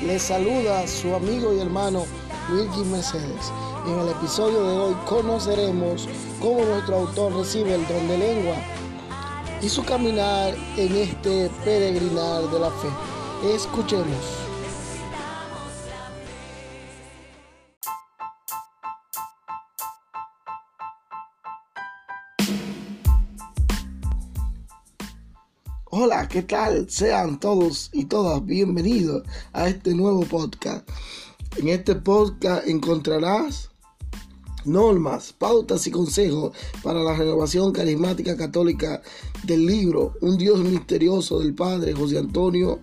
Les saluda su amigo y hermano Wilkie Mercedes. En el episodio de hoy conoceremos cómo nuestro autor recibe el don de lengua y su caminar en este peregrinar de la fe. Escuchemos. Hola, ¿qué tal? Sean todos y todas bienvenidos a este nuevo podcast. En este podcast encontrarás normas, pautas y consejos para la renovación carismática católica del libro Un Dios misterioso del Padre José Antonio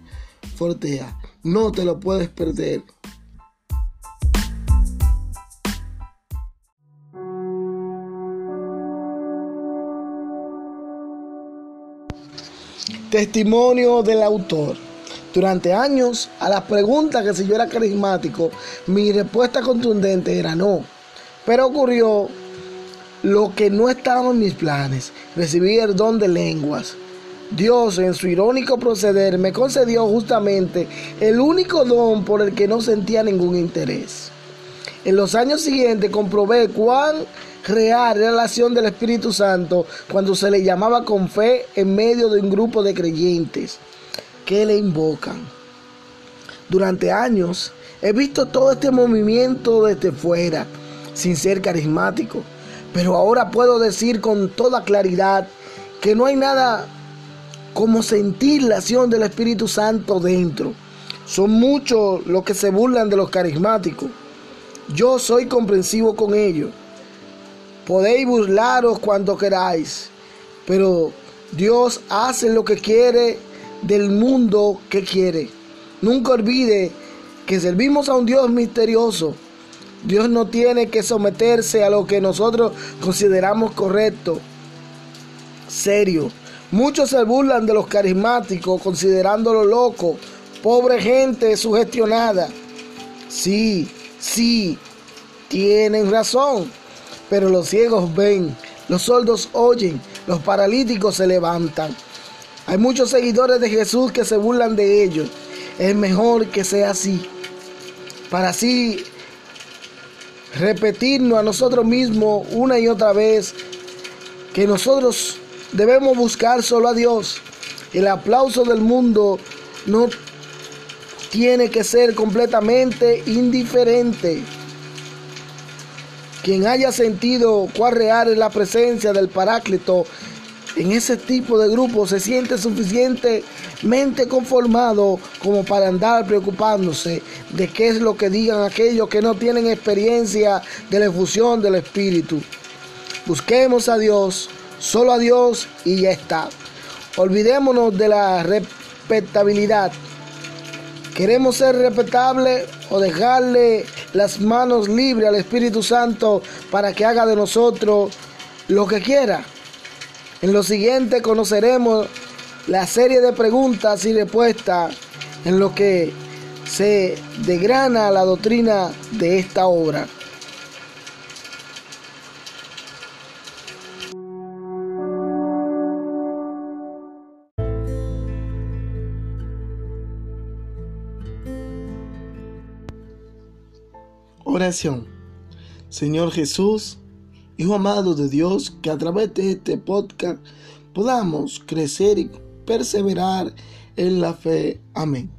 Fortea. No te lo puedes perder. Testimonio del autor. Durante años, a las preguntas que si yo era carismático, mi respuesta contundente era no. Pero ocurrió lo que no estaba en mis planes, recibí el don de lenguas. Dios, en su irónico proceder, me concedió justamente el único don por el que no sentía ningún interés. En los años siguientes comprobé cuán real era la acción del Espíritu Santo cuando se le llamaba con fe en medio de un grupo de creyentes que le invocan. Durante años he visto todo este movimiento desde fuera, sin ser carismático, pero ahora puedo decir con toda claridad que no hay nada como sentir la acción del Espíritu Santo dentro. Son muchos los que se burlan de los carismáticos yo soy comprensivo con ellos. Podéis burlaros cuando queráis, pero Dios hace lo que quiere del mundo que quiere. Nunca olvide que servimos a un Dios misterioso. Dios no tiene que someterse a lo que nosotros consideramos correcto. Serio. Muchos se burlan de los carismáticos considerándolo loco, pobre gente sugestionada. Sí, Sí, tienen razón, pero los ciegos ven, los sordos oyen, los paralíticos se levantan. Hay muchos seguidores de Jesús que se burlan de ellos. Es mejor que sea así, para así repetirnos a nosotros mismos una y otra vez que nosotros debemos buscar solo a Dios. El aplauso del mundo no tiene que ser completamente indiferente. Quien haya sentido cuál real es la presencia del Paráclito en ese tipo de grupo se siente suficientemente conformado como para andar preocupándose de qué es lo que digan aquellos que no tienen experiencia de la efusión del Espíritu. Busquemos a Dios, solo a Dios y ya está. Olvidémonos de la respetabilidad ¿Queremos ser respetables o dejarle las manos libres al Espíritu Santo para que haga de nosotros lo que quiera? En lo siguiente conoceremos la serie de preguntas y respuestas en lo que se degrana la doctrina de esta obra. Oración. Señor Jesús, Hijo amado de Dios, que a través de este podcast podamos crecer y perseverar en la fe. Amén.